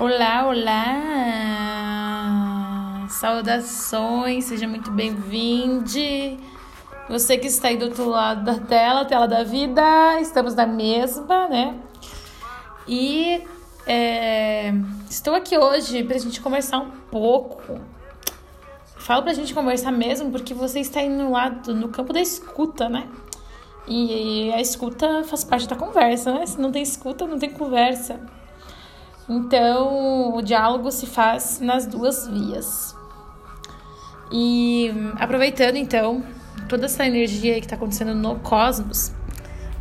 Olá, olá! Saudações, seja muito bem-vindo. Você que está aí do outro lado da tela, tela da vida, estamos na mesma, né? E é, estou aqui hoje para a gente conversar um pouco. Falo para a gente conversar mesmo porque você está aí no lado, no campo da escuta, né? E a escuta faz parte da conversa, né? Se não tem escuta, não tem conversa. Então, o diálogo se faz nas duas vias. E aproveitando então toda essa energia que está acontecendo no cosmos,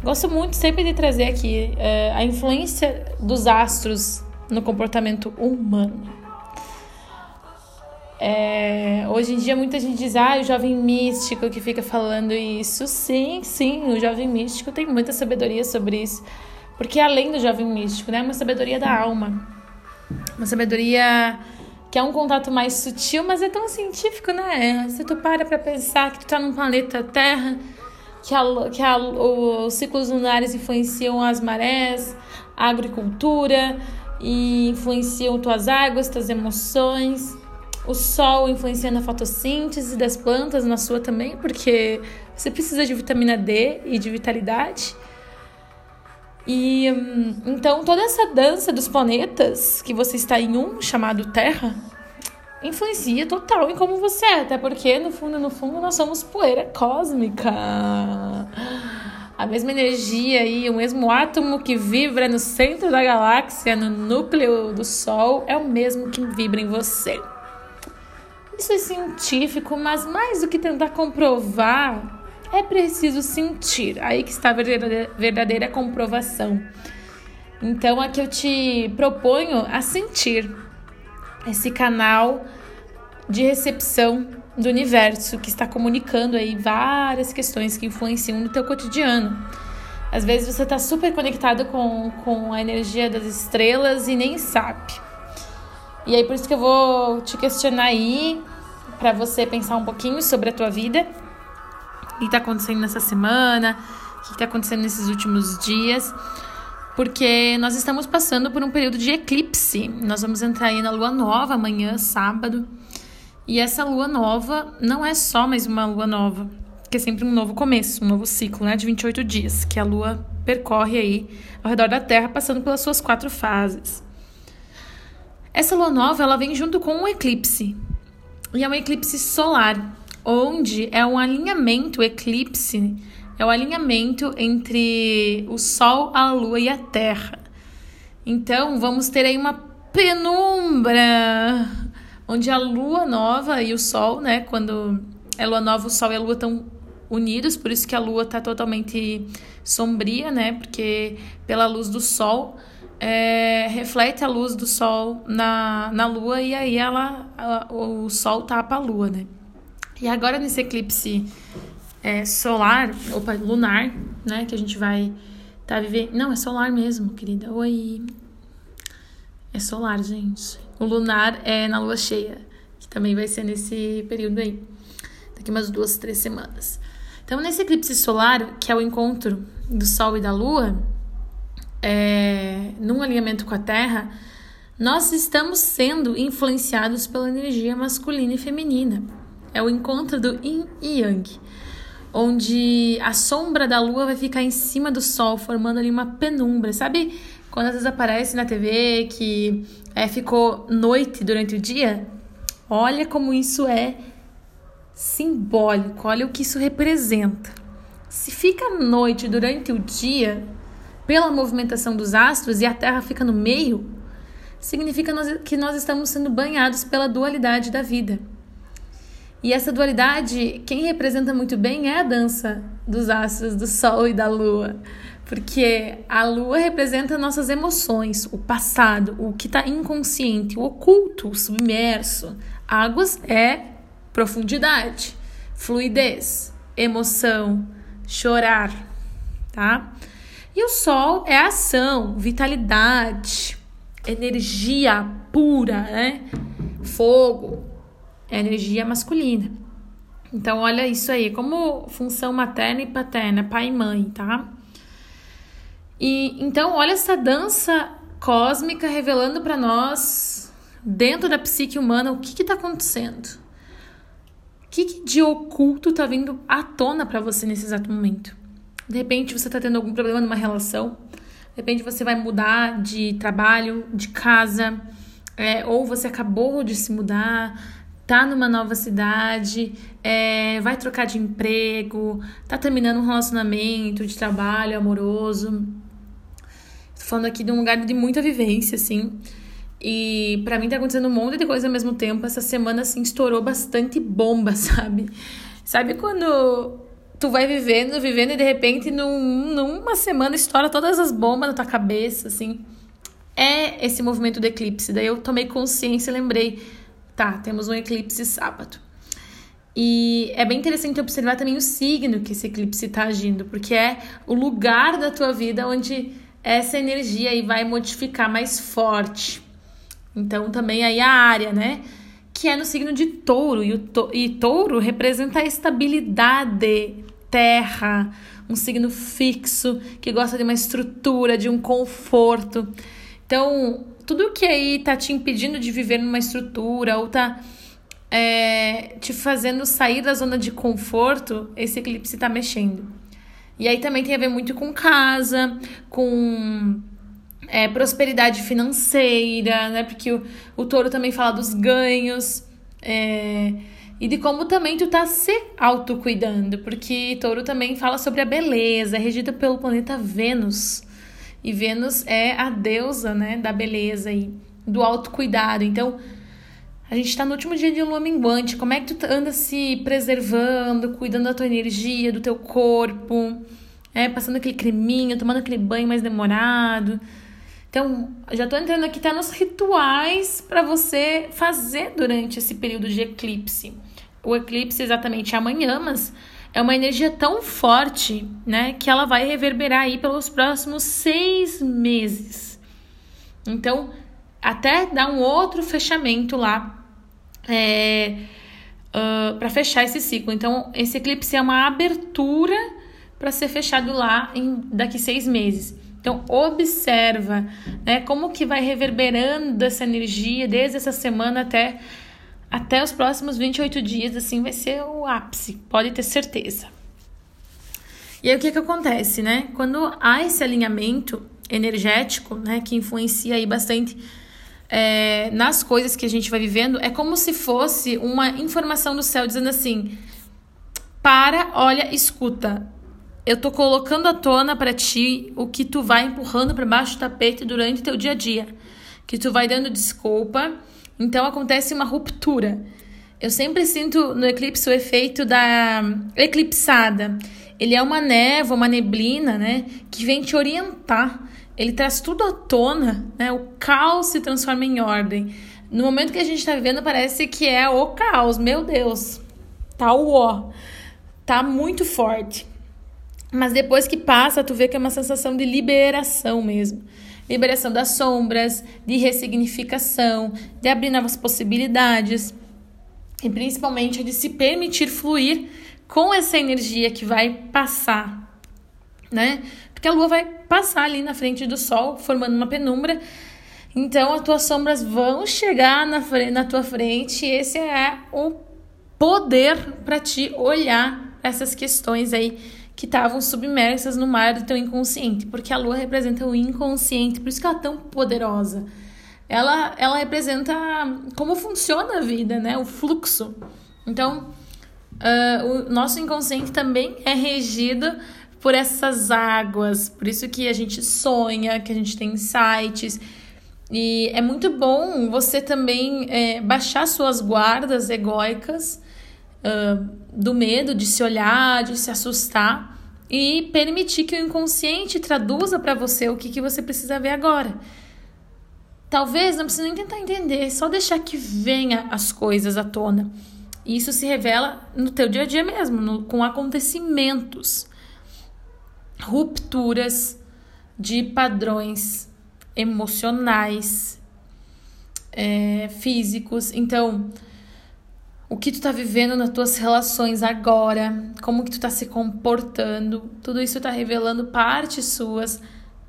gosto muito sempre de trazer aqui uh, a influência dos astros no comportamento humano. É, hoje em dia muita gente diz, ah, o jovem místico que fica falando isso. Sim, sim, o jovem místico tem muita sabedoria sobre isso. Porque além do jovem místico, né, uma sabedoria da alma. Uma sabedoria que é um contato mais sutil, mas é tão científico, né? Se tu para pra pensar que tu tá num planeta Terra, que, a, que a, os ciclos lunares influenciam as marés, a agricultura, e influenciam tuas águas, tuas emoções. O sol influenciando a fotossíntese das plantas, na sua também, porque você precisa de vitamina D e de vitalidade. E hum, então toda essa dança dos planetas, que você está em um chamado Terra, influencia total em como você é, até porque no fundo, no fundo, nós somos poeira cósmica. A mesma energia e o mesmo átomo que vibra no centro da galáxia, no núcleo do Sol, é o mesmo que vibra em você. Isso é científico, mas mais do que tentar comprovar é preciso sentir. Aí que está a verdadeira, comprovação. Então, aqui eu te proponho a sentir esse canal de recepção do universo que está comunicando aí várias questões que influenciam no teu cotidiano. Às vezes você está super conectado com, com a energia das estrelas e nem sabe. E aí por isso que eu vou te questionar aí para você pensar um pouquinho sobre a tua vida que está acontecendo nessa semana, o que está acontecendo nesses últimos dias, porque nós estamos passando por um período de eclipse. Nós vamos entrar aí na lua nova amanhã, sábado. E essa lua nova não é só mais uma lua nova, que é sempre um novo começo, um novo ciclo, né, de 28 dias, que a lua percorre aí ao redor da Terra, passando pelas suas quatro fases. Essa lua nova, ela vem junto com um eclipse. E é um eclipse solar onde é um alinhamento, eclipse, é o alinhamento entre o Sol, a Lua e a Terra. Então, vamos ter aí uma penumbra, onde a Lua nova e o Sol, né, quando é Lua nova, o Sol e a Lua estão unidos, por isso que a Lua está totalmente sombria, né, porque pela luz do Sol é, reflete a luz do Sol na, na Lua e aí ela, o Sol tapa a Lua, né. E agora nesse eclipse é, solar, opa, lunar, né, que a gente vai tá vivendo. Não, é solar mesmo, querida. Oi. É solar, gente. O lunar é na lua cheia, que também vai ser nesse período aí. Daqui umas duas, três semanas. Então, nesse eclipse solar, que é o encontro do Sol e da Lua, é, num alinhamento com a Terra, nós estamos sendo influenciados pela energia masculina e feminina. É o encontro do Yin e Yang, onde a sombra da lua vai ficar em cima do sol, formando ali uma penumbra. Sabe quando às vezes aparece na TV que é, ficou noite durante o dia? Olha como isso é simbólico, olha o que isso representa. Se fica noite durante o dia, pela movimentação dos astros e a Terra fica no meio, significa que nós estamos sendo banhados pela dualidade da vida. E essa dualidade, quem representa muito bem é a dança dos astros, do sol e da lua. Porque a lua representa nossas emoções, o passado, o que está inconsciente, o oculto, o submerso. Águas é profundidade, fluidez, emoção, chorar, tá? E o sol é ação, vitalidade, energia pura, né? Fogo, é energia masculina. Então, olha isso aí, como função materna e paterna, pai e mãe, tá? E então, olha essa dança cósmica revelando para nós, dentro da psique humana, o que está acontecendo. O que, que, de oculto está vindo à tona para você nesse exato momento? De repente você está tendo algum problema numa relação, de repente você vai mudar de trabalho, de casa, é, ou você acabou de se mudar, tá numa nova cidade, é, vai trocar de emprego, tá terminando um relacionamento de trabalho amoroso. Tô falando aqui de um lugar de muita vivência, assim. E para mim tá acontecendo um monte de coisa ao mesmo tempo. Essa semana, assim, estourou bastante bomba, sabe? Sabe quando tu vai vivendo, vivendo e de repente num, numa semana estoura todas as bombas na tua cabeça, assim. É esse movimento do eclipse. Daí eu tomei consciência e lembrei Tá, temos um eclipse sábado. E é bem interessante observar também o signo que esse eclipse está agindo, porque é o lugar da tua vida onde essa energia aí vai modificar mais forte. Então, também aí a área, né? Que é no signo de touro. E, o to e touro representa a estabilidade, terra, um signo fixo, que gosta de uma estrutura, de um conforto. Então, tudo que aí tá te impedindo de viver numa estrutura ou tá é, te fazendo sair da zona de conforto, esse eclipse tá mexendo. E aí também tem a ver muito com casa, com é, prosperidade financeira, né? Porque o, o touro também fala dos ganhos. É, e de como também tu tá se autocuidando, porque touro também fala sobre a beleza, é regido pelo planeta Vênus. E Vênus é a deusa, né, da beleza e do autocuidado. Então, a gente está no último dia de lua minguante. Como é que tu anda se preservando, cuidando da tua energia, do teu corpo, é, passando aquele creminho, tomando aquele banho mais demorado. Então, já tô entrando aqui tá nos rituais para você fazer durante esse período de eclipse. O eclipse é exatamente amanhã, mas é uma energia tão forte, né, que ela vai reverberar aí pelos próximos seis meses. Então, até dar um outro fechamento lá é, uh, para fechar esse ciclo. Então, esse eclipse é uma abertura para ser fechado lá em daqui seis meses. Então, observa né, como que vai reverberando essa energia desde essa semana até até os próximos 28 dias, assim, vai ser o ápice, pode ter certeza. E aí o que que acontece, né? Quando há esse alinhamento energético, né, que influencia aí bastante é, nas coisas que a gente vai vivendo, é como se fosse uma informação do céu dizendo assim: para, olha, escuta. Eu tô colocando à tona para ti o que tu vai empurrando para baixo do tapete durante teu dia a dia, que tu vai dando desculpa então acontece uma ruptura. Eu sempre sinto no eclipse o efeito da eclipsada. Ele é uma névoa, uma neblina, né, que vem te orientar. Ele traz tudo à tona, né? O caos se transforma em ordem. No momento que a gente está vivendo, parece que é o caos. Meu Deus, tá o ó, tá muito forte. Mas depois que passa, tu vê que é uma sensação de liberação mesmo liberação das sombras, de ressignificação, de abrir novas possibilidades e principalmente de se permitir fluir com essa energia que vai passar, né? Porque a lua vai passar ali na frente do sol, formando uma penumbra. Então, as tuas sombras vão chegar na, na tua frente. E esse é o poder para te olhar essas questões aí que estavam submersas no mar do teu inconsciente, porque a lua representa o inconsciente, por isso que ela é tão poderosa. Ela, ela representa como funciona a vida, né? O fluxo. Então, uh, o nosso inconsciente também é regido por essas águas, por isso que a gente sonha, que a gente tem insights. E é muito bom você também é, baixar suas guardas egóicas do medo de se olhar, de se assustar e permitir que o inconsciente traduza para você o que, que você precisa ver agora. Talvez não precise nem tentar entender, só deixar que venha as coisas à tona. E isso se revela no teu dia a dia mesmo, no, com acontecimentos, rupturas de padrões emocionais, é, físicos. Então, o que tu tá vivendo nas tuas relações agora, como que tu tá se comportando, tudo isso tá revelando partes suas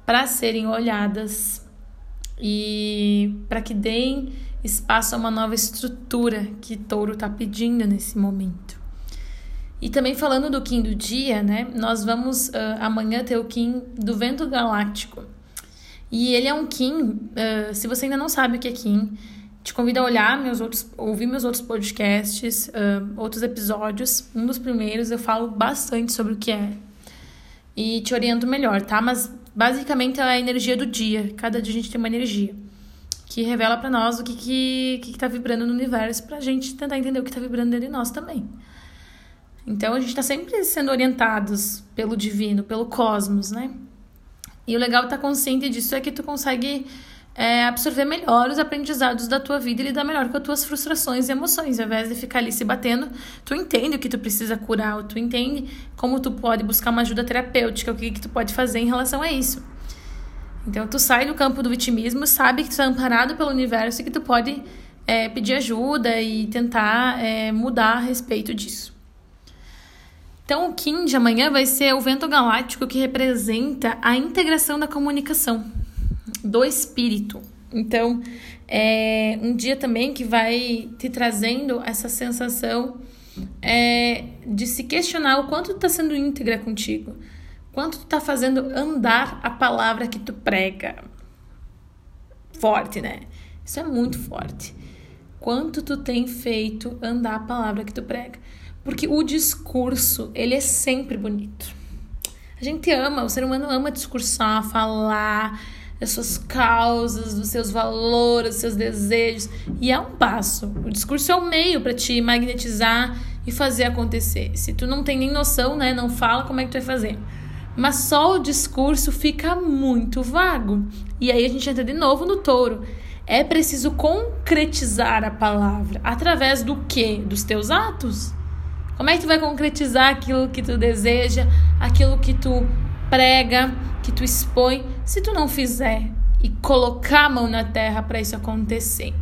para serem olhadas. e para que deem espaço a uma nova estrutura que Touro está pedindo nesse momento. E também falando do Kim do dia, né? Nós vamos uh, amanhã ter o Kim do Vento Galáctico. E ele é um Kim, uh, se você ainda não sabe o que é Kim, te convido a olhar meus outros, ouvir meus outros podcasts, uh, outros episódios. Um dos primeiros eu falo bastante sobre o que é. E te oriento melhor, tá? Mas basicamente é a energia do dia. Cada dia a gente tem uma energia que revela para nós o que, que, que, que tá vibrando no universo pra gente tentar entender o que tá vibrando dentro de nós também. Então a gente está sempre sendo orientados pelo divino, pelo cosmos, né? E o legal de estar tá consciente disso é que tu consegue é, absorver melhor os aprendizados da tua vida e lidar melhor com as tuas frustrações e emoções. Ao invés de ficar ali se batendo, tu entende o que tu precisa curar, tu entende como tu pode buscar uma ajuda terapêutica, o que, que tu pode fazer em relação a isso. Então tu sai do campo do vitimismo, sabe que tu é amparado pelo universo e que tu pode é, pedir ajuda e tentar é, mudar a respeito disso. Então, o Kim de amanhã vai ser o vento galáctico que representa a integração da comunicação, do espírito. Então, é um dia também que vai te trazendo essa sensação é, de se questionar o quanto tu está sendo íntegra contigo, quanto tu está fazendo andar a palavra que tu prega. Forte, né? Isso é muito forte. Quanto tu tem feito andar a palavra que tu prega. Porque o discurso, ele é sempre bonito. A gente ama, o ser humano ama discursar, falar das suas causas, dos seus valores, dos seus desejos. E é um passo. O discurso é o um meio para te magnetizar e fazer acontecer. Se tu não tem nem noção, né, não fala como é que tu vai fazer. Mas só o discurso fica muito vago. E aí a gente entra de novo no touro. É preciso concretizar a palavra através do quê? Dos teus atos. Como é que tu vai concretizar aquilo que tu deseja, aquilo que tu prega, que tu expõe, se tu não fizer e colocar a mão na terra para isso acontecer?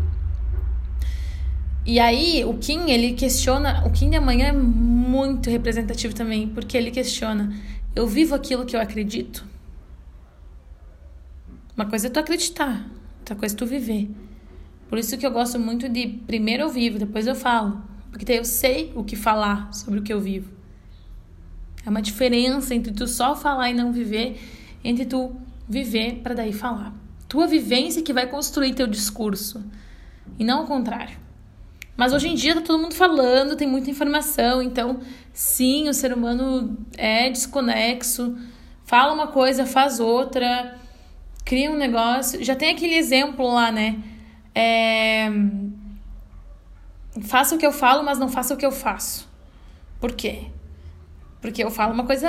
E aí, o Kim, ele questiona, o Kim de amanhã é muito representativo também, porque ele questiona: eu vivo aquilo que eu acredito? Uma coisa é tu acreditar, outra coisa é tu viver. Por isso que eu gosto muito de primeiro eu vivo, depois eu falo. Porque daí eu sei o que falar sobre o que eu vivo. É uma diferença entre tu só falar e não viver, entre tu viver para daí falar. Tua vivência que vai construir teu discurso e não o contrário. Mas hoje em dia tá todo mundo falando, tem muita informação, então sim, o ser humano é desconexo, fala uma coisa, faz outra, cria um negócio. Já tem aquele exemplo lá, né? É faça o que eu falo, mas não faça o que eu faço. Por quê? Porque eu falo uma coisa,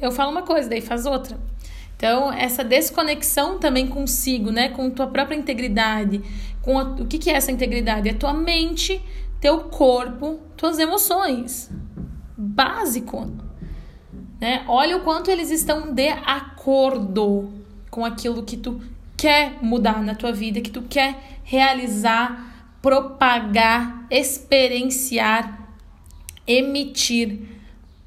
eu falo uma coisa, daí faz outra. Então, essa desconexão também consigo, né? Com tua própria integridade. Com a, o que, que é essa integridade? É tua mente, teu corpo, tuas emoções. Básico. Né? Olha o quanto eles estão de acordo com aquilo que tu quer mudar na tua vida, que tu quer realizar propagar, experienciar, emitir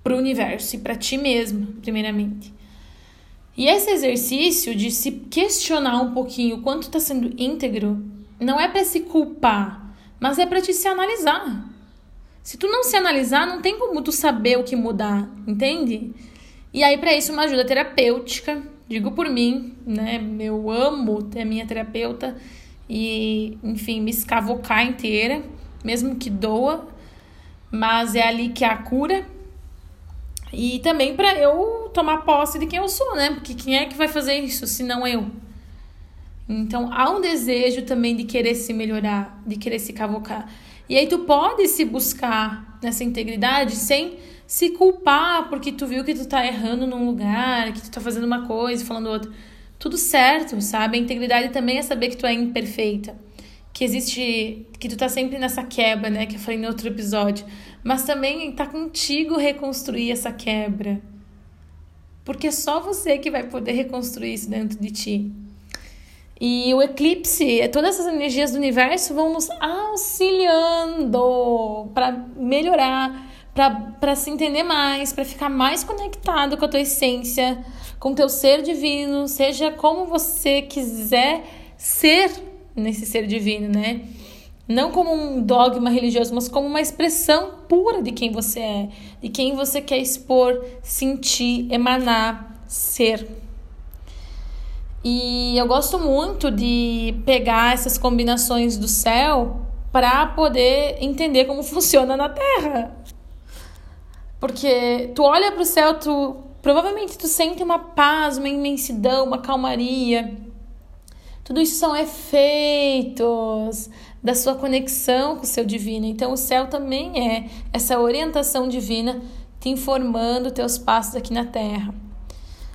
para o universo e para ti mesmo, primeiramente. E esse exercício de se questionar um pouquinho quanto está sendo íntegro, não é para se culpar, mas é para te se analisar. Se tu não se analisar, não tem como tu saber o que mudar, entende? E aí para isso uma ajuda terapêutica, digo por mim, né? Eu amo ter a minha terapeuta e, enfim, me escavocar inteira, mesmo que doa, mas é ali que há a cura. E também para eu tomar posse de quem eu sou, né? Porque quem é que vai fazer isso se não eu? Então há um desejo também de querer se melhorar, de querer se cavocar. E aí tu pode se buscar nessa integridade sem se culpar porque tu viu que tu tá errando num lugar, que tu tá fazendo uma coisa falando outra tudo certo, sabe? A integridade também é saber que tu é imperfeita. Que existe. Que tu tá sempre nessa quebra, né? Que eu falei no outro episódio. Mas também tá contigo reconstruir essa quebra. Porque é só você que vai poder reconstruir isso dentro de ti. E o eclipse, todas essas energias do universo vão nos auxiliando para melhorar, para se entender mais, para ficar mais conectado com a tua essência, com teu ser divino, seja como você quiser ser nesse ser divino, né? Não como um dogma religioso, mas como uma expressão pura de quem você é, de quem você quer expor, sentir, emanar, ser. E eu gosto muito de pegar essas combinações do céu para poder entender como funciona na Terra. Porque tu olha para o céu, tu provavelmente tu sente uma paz, uma imensidão, uma calmaria. Tudo isso são efeitos da sua conexão com o seu divino. Então, o céu também é essa orientação divina te informando teus passos aqui na Terra.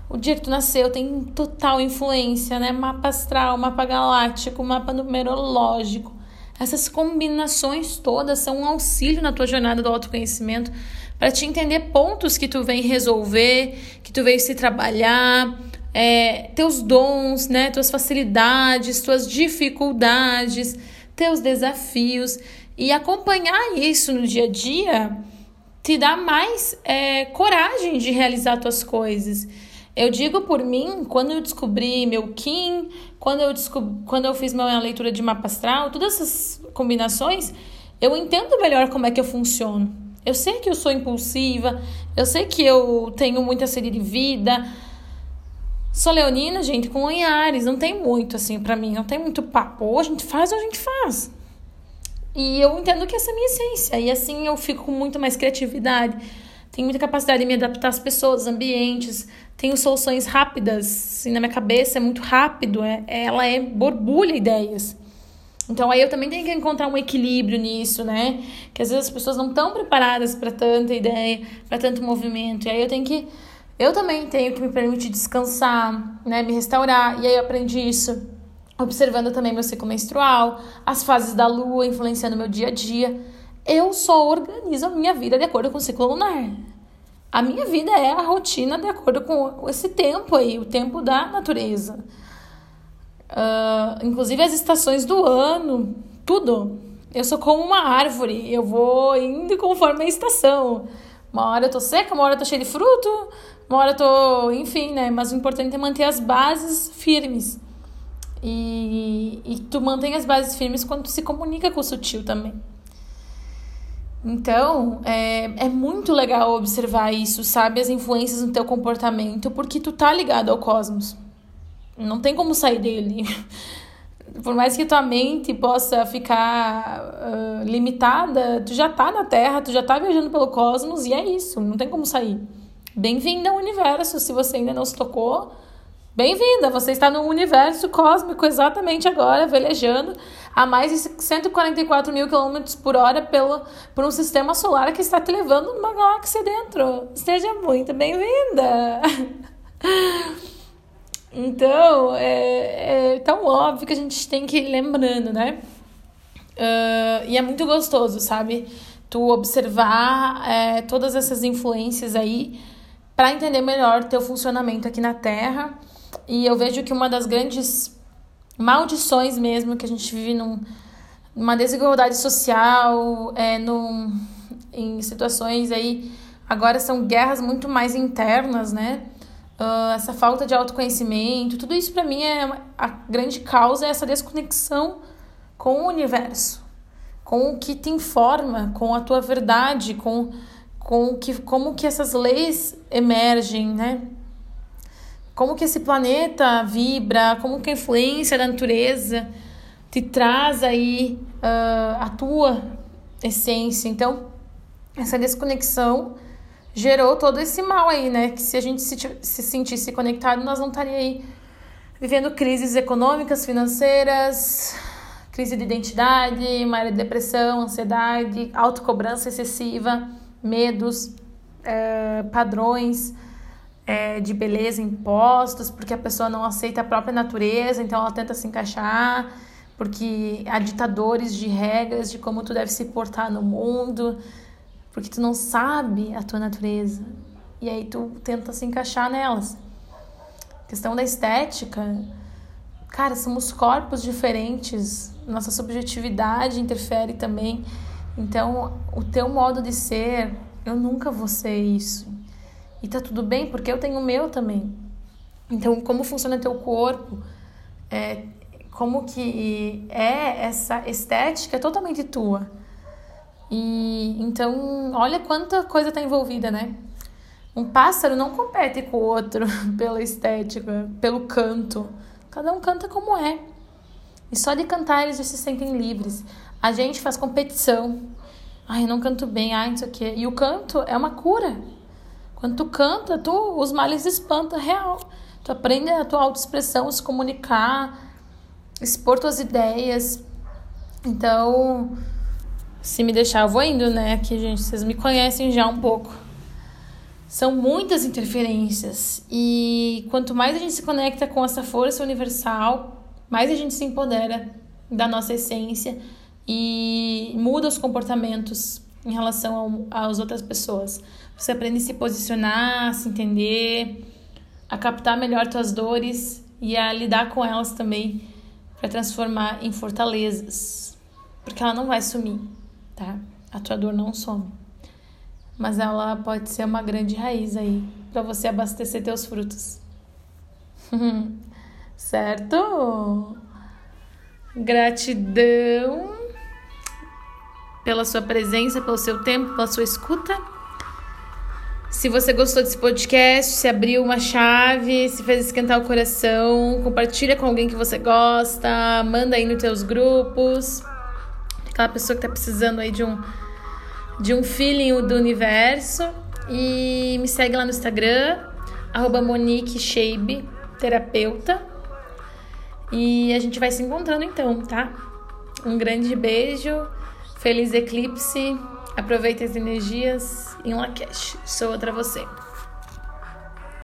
O dia que tu nasceu tem total influência, né? Mapa astral, mapa galáctico, mapa numerológico. Essas combinações todas são um auxílio na tua jornada do autoconhecimento para te entender pontos que tu vem resolver, que tu veio se trabalhar, é, teus dons, né, tuas facilidades, tuas dificuldades, teus desafios e acompanhar isso no dia a dia te dá mais é, coragem de realizar tuas coisas. Eu digo por mim, quando eu descobri meu Kim, quando eu, descobri, quando eu fiz minha leitura de mapa astral, todas essas combinações, eu entendo melhor como é que eu funciono. Eu sei que eu sou impulsiva, eu sei que eu tenho muita sede de vida, Sou leonina, gente, com Anhares. Não tem muito, assim, para mim. Não tem muito papo. Ou a gente faz ou a gente faz. E eu entendo que essa é a minha essência. E assim eu fico com muito mais criatividade. Tenho muita capacidade de me adaptar às pessoas, ambientes. Tenho soluções rápidas. Assim, na minha cabeça é muito rápido. É, ela é borbulha ideias. Então aí eu também tenho que encontrar um equilíbrio nisso, né? Que às vezes as pessoas não estão preparadas para tanta ideia, para tanto movimento. E aí eu tenho que eu também tenho que me permitir descansar, né, me restaurar. E aí eu aprendi isso observando também meu ciclo menstrual, as fases da lua influenciando meu dia a dia. Eu só organizo a minha vida de acordo com o ciclo lunar. A minha vida é a rotina de acordo com esse tempo aí, o tempo da natureza. Uh, inclusive as estações do ano, tudo. Eu sou como uma árvore, eu vou indo conforme a estação. Uma hora eu tô seca, uma hora eu tô cheia de fruto, uma hora eu tô. Enfim, né? Mas o importante é manter as bases firmes. E, e tu mantém as bases firmes quando tu se comunica com o sutil também. Então, é, é muito legal observar isso, sabe? As influências no teu comportamento, porque tu tá ligado ao cosmos. Não tem como sair dele. Por mais que tua mente possa ficar uh, limitada, tu já tá na Terra, tu já tá viajando pelo cosmos e é isso, não tem como sair. Bem-vinda ao universo, se você ainda não se tocou. Bem-vinda, você está no universo cósmico exatamente agora, velejando a mais de 144 mil quilômetros por hora pelo, por um sistema solar que está te levando numa galáxia dentro. Seja muito bem-vinda! Então, é, é, tão óbvio que a gente tem que ir lembrando, né? Uh, e é muito gostoso, sabe? Tu observar é, todas essas influências aí para entender melhor teu funcionamento aqui na Terra. E eu vejo que uma das grandes maldições mesmo que a gente vive num, numa desigualdade social, é, num, em situações aí, agora são guerras muito mais internas, né? Uh, essa falta de autoconhecimento, tudo isso para mim é a grande causa é essa desconexão com o universo, com o que te informa, com a tua verdade, com, com que, como que essas leis emergem, né? Como que esse planeta vibra, como que a influência da natureza te traz aí uh, a tua essência. Então, essa desconexão gerou todo esse mal aí, né? Que se a gente se, se sentisse conectado, nós não estaria aí vivendo crises econômicas, financeiras, crise de identidade, maior depressão, ansiedade, autocobrança excessiva, medos, é, padrões é, de beleza impostos, porque a pessoa não aceita a própria natureza, então ela tenta se encaixar, porque há ditadores de regras de como tu deve se portar no mundo porque tu não sabe a tua natureza. E aí tu tenta se encaixar nelas. Questão da estética, cara, somos corpos diferentes, nossa subjetividade interfere também. Então, o teu modo de ser, eu nunca vou ser isso. E tá tudo bem, porque eu tenho o meu também. Então, como funciona teu corpo? É, como que é essa estética é totalmente tua. E então, olha quanta coisa tá envolvida, né? Um pássaro não compete com o outro pela estética, pelo canto. Cada um canta como é. E só de cantar eles já se sentem livres. A gente faz competição. Ai, eu não canto bem, ai, não sei o quê. E o canto é uma cura. Quando tu canta, tu, os males espanta real. Tu aprende a tua autoexpressão, se comunicar, expor tuas ideias. Então, se me deixar, eu vou indo, né? Aqui, gente, vocês me conhecem já um pouco. São muitas interferências. E quanto mais a gente se conecta com essa força universal, mais a gente se empodera da nossa essência e muda os comportamentos em relação às outras pessoas. Você aprende a se posicionar, a se entender, a captar melhor tuas dores e a lidar com elas também para transformar em fortalezas, porque ela não vai sumir, tá? A tua dor não some. Mas ela pode ser uma grande raiz aí para você abastecer teus frutos. certo? Gratidão pela sua presença, pelo seu tempo, pela sua escuta. Se você gostou desse podcast, se abriu uma chave, se fez esquentar o coração, compartilha com alguém que você gosta, manda aí nos teus grupos. Aquela pessoa que tá precisando aí de um de um feeling do universo e me segue lá no Instagram Shabe, terapeuta. E a gente vai se encontrando então, tá? Um grande beijo. Feliz eclipse. Aproveite as energias em Lakesh. Sou outra você.